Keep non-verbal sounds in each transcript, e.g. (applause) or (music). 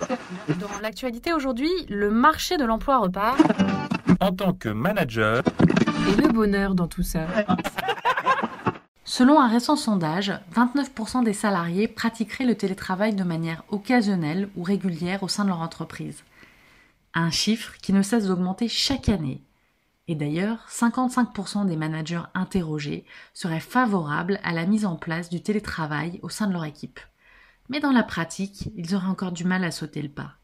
(laughs) Dans l'actualité aujourd'hui, le marché de l'emploi repart. En tant que manager, Et le bonheur dans tout ça. (laughs) Selon un récent sondage, 29% des salariés pratiqueraient le télétravail de manière occasionnelle ou régulière au sein de leur entreprise. Un chiffre qui ne cesse d'augmenter chaque année. Et d'ailleurs, 55% des managers interrogés seraient favorables à la mise en place du télétravail au sein de leur équipe. Mais dans la pratique, ils auraient encore du mal à sauter le pas.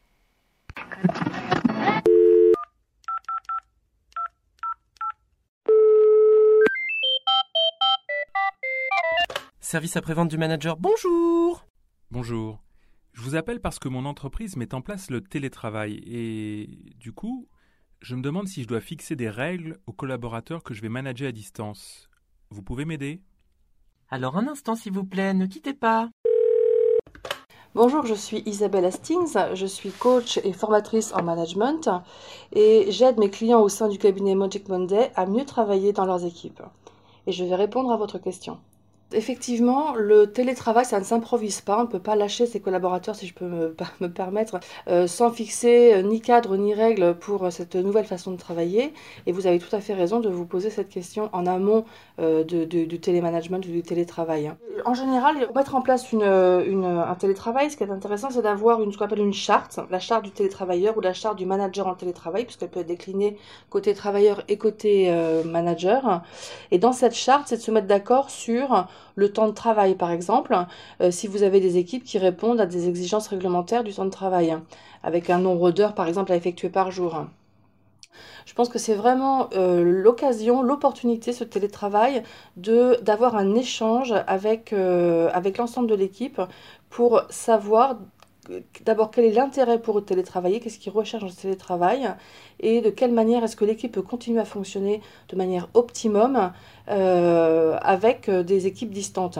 Service après-vente du manager, bonjour bonjour. Je vous appelle parce que mon entreprise met en place le télétravail et du coup, je me demande si je dois fixer des règles aux collaborateurs que je vais manager à distance. Vous pouvez m'aider? Alors un instant s'il vous plaît, ne quittez pas. Bonjour, je suis Isabelle Hastings, je suis coach et formatrice en management et j'aide mes clients au sein du cabinet Magic Monday à mieux travailler dans leurs équipes. Et je vais répondre à votre question. Effectivement, le télétravail, ça ne s'improvise pas. On ne peut pas lâcher ses collaborateurs, si je peux me, me permettre, euh, sans fixer euh, ni cadre ni règle pour euh, cette nouvelle façon de travailler. Et vous avez tout à fait raison de vous poser cette question en amont de- du télémanagement ou du télétravail. En général, pour mettre en place un télétravail, ce qui est intéressant, c'est d'avoir une, ce qu'on appelle une charte, la charte du télétravailleur ou la charte du manager en télétravail, puisqu'elle peut être déclinée côté travailleur et côté manager. Et dans cette charte, c'est de se mettre d'accord sur le temps de travail, par exemple, euh, si vous avez des équipes qui répondent à des exigences réglementaires du temps de travail, avec un nombre d'heures, par exemple, à effectuer par jour. Je pense que c'est vraiment euh, l'occasion, l'opportunité, ce télétravail, d'avoir un échange avec, euh, avec l'ensemble de l'équipe pour savoir d'abord quel est l'intérêt pour eux de télétravailler, qu'est-ce qu'ils recherchent dans ce télétravail, et de quelle manière est-ce que l'équipe peut continuer à fonctionner de manière optimum euh, avec euh, des équipes distantes?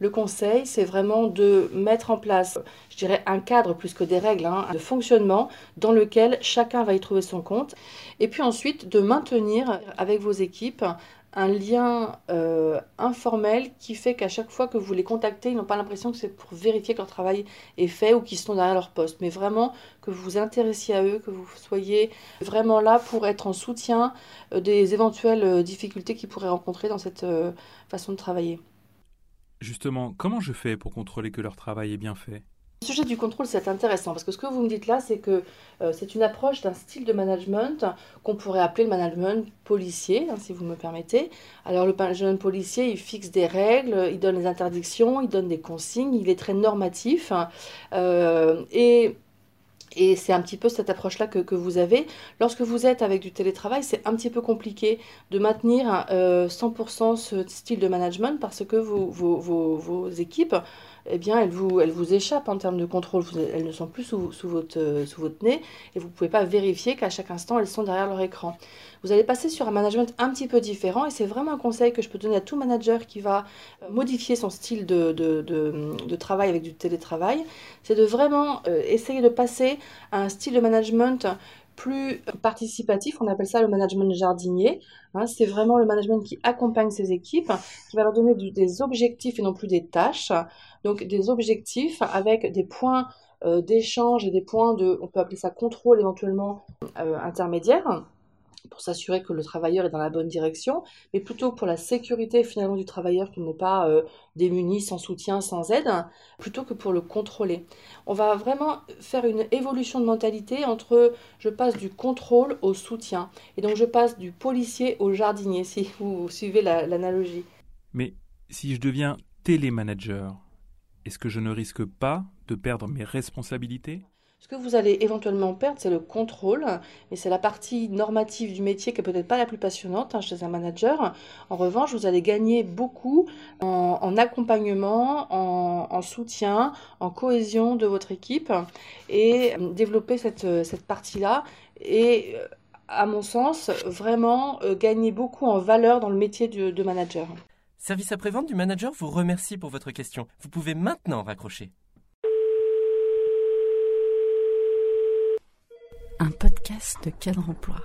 Le conseil, c'est vraiment de mettre en place, je dirais, un cadre plus que des règles hein, de fonctionnement dans lequel chacun va y trouver son compte. Et puis ensuite, de maintenir avec vos équipes un lien euh, informel qui fait qu'à chaque fois que vous les contactez, ils n'ont pas l'impression que c'est pour vérifier que leur travail est fait ou qu'ils sont derrière leur poste, mais vraiment que vous vous intéressiez à eux, que vous soyez vraiment là pour être en soutien euh, des éventuelles euh, difficultés qu'ils pourraient rencontrer dans cette façon de travailler. Justement, comment je fais pour contrôler que leur travail est bien fait? Le sujet du contrôle, c'est intéressant parce que ce que vous me dites là, c'est que euh, c'est une approche d'un style de management qu'on pourrait appeler le management policier, hein, si vous me permettez. Alors, le management policier, il fixe des règles, il donne des interdictions, il donne des consignes, il est très normatif. hein, euh, et et c'est un petit peu cette approche-là que, vous avez. Lorsque vous êtes avec du télétravail, c'est un petit peu compliqué de maintenir euh, 100% ce style de management parce que vos, équipes, eh bien, elles vous, échappent en termes de contrôle. Elles ne sont plus sous, euh, sous votre nez et vous ne pouvez pas vérifier qu'à chaque instant, elles sont derrière leur écran. Vous allez passer sur un management un petit peu différent et c'est vraiment un conseil que je peux donner à tout manager qui va euh, modifier son style de, travail avec du télétravail. C'est de vraiment euh, essayer de passer à un style de management plus participatif, on appelle ça le management jardinier. Hein, c'est vraiment le management qui accompagne ses équipes, qui va leur donner des objectifs et non plus des tâches. Donc des objectifs avec des points euh, d'échange et des points de, on peut appeler ça contrôle éventuellement euh, intermédiaire pour s'assurer que le travailleur est dans la bonne direction, mais plutôt pour la sécurité finalement du travailleur qui n'est pas euh, démuni, sans soutien, sans aide, plutôt que pour le contrôler. On va vraiment faire une évolution de mentalité entre je passe du contrôle au soutien, et donc je passe du policier au jardinier, si vous suivez la- l'analogie. Mais si je deviens télémanager, est-ce que je ne risque pas de perdre mes responsabilités? Ce que vous allez éventuellement perdre, c'est le contrôle, et c'est la partie normative du métier qui est peut-être pas la plus passionnante hein, chez un manager. En revanche, vous allez gagner beaucoup en, en accompagnement, en, en soutien, en cohésion de votre équipe, et euh, développer cette, euh, cette partie-là. Et euh, à mon sens, vraiment gagner beaucoup en valeur dans le métier de, de manager. Service après-vente du manager vous remercie pour votre question. Vous pouvez maintenant raccrocher. Un podcast de cadre emploi.